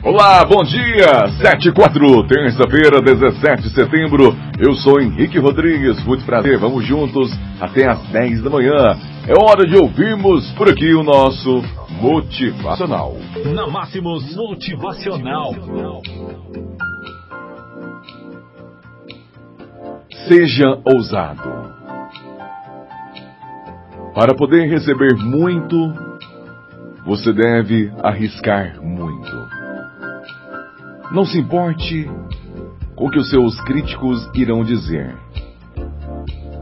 Olá, bom dia! 7 e 4, terça-feira, 17 de setembro. Eu sou Henrique Rodrigues, muito prazer, vamos juntos até às 10 da manhã. É hora de ouvirmos por aqui o nosso Motivacional. Na Máximos Motivacional. Seja ousado. Para poder receber muito, você deve arriscar muito. Não se importe com o que os seus críticos irão dizer.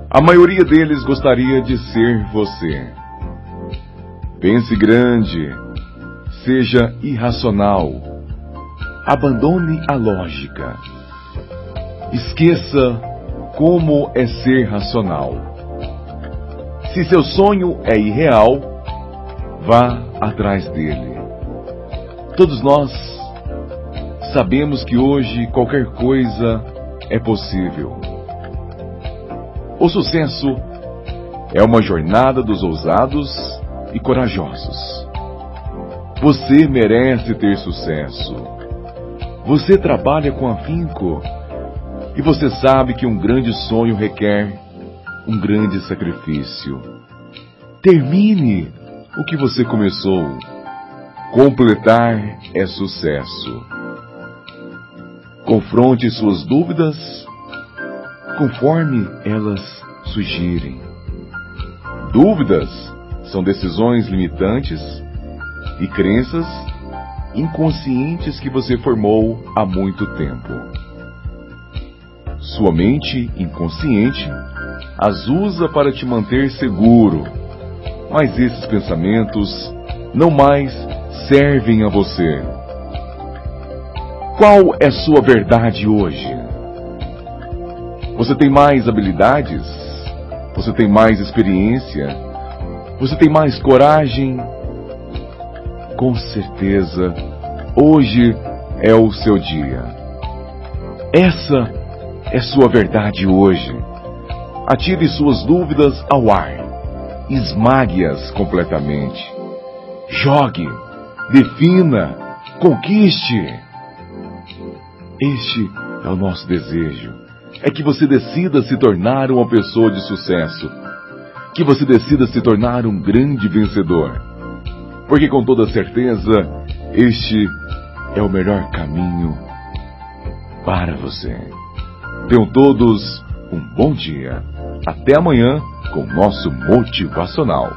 A maioria deles gostaria de ser você. Pense grande, seja irracional, abandone a lógica. Esqueça como é ser racional. Se seu sonho é irreal, vá atrás dele. Todos nós sabemos que hoje qualquer coisa é possível. O sucesso é uma jornada dos ousados e corajosos. Você merece ter sucesso. Você trabalha com afinco e você sabe que um grande sonho requer um grande sacrifício. Termine o que você começou. Completar é sucesso. Confronte suas dúvidas conforme elas surgirem. Dúvidas são decisões limitantes e crenças inconscientes que você formou há muito tempo. Sua mente inconsciente as usa para te manter seguro, mas esses pensamentos não mais servem a você. Qual é sua verdade hoje? Você tem mais habilidades? Você tem mais experiência? Você tem mais coragem? Com certeza, hoje é o seu dia. Essa é sua verdade hoje. Atire suas dúvidas ao ar. Esmague-as completamente. Jogue, defina, conquiste. Este é o nosso desejo. É que você decida se tornar uma pessoa de sucesso. Que você decida se tornar um grande vencedor. Porque com toda certeza, este é o melhor caminho para você. Tenham todos um bom dia. Até amanhã com o nosso motivacional.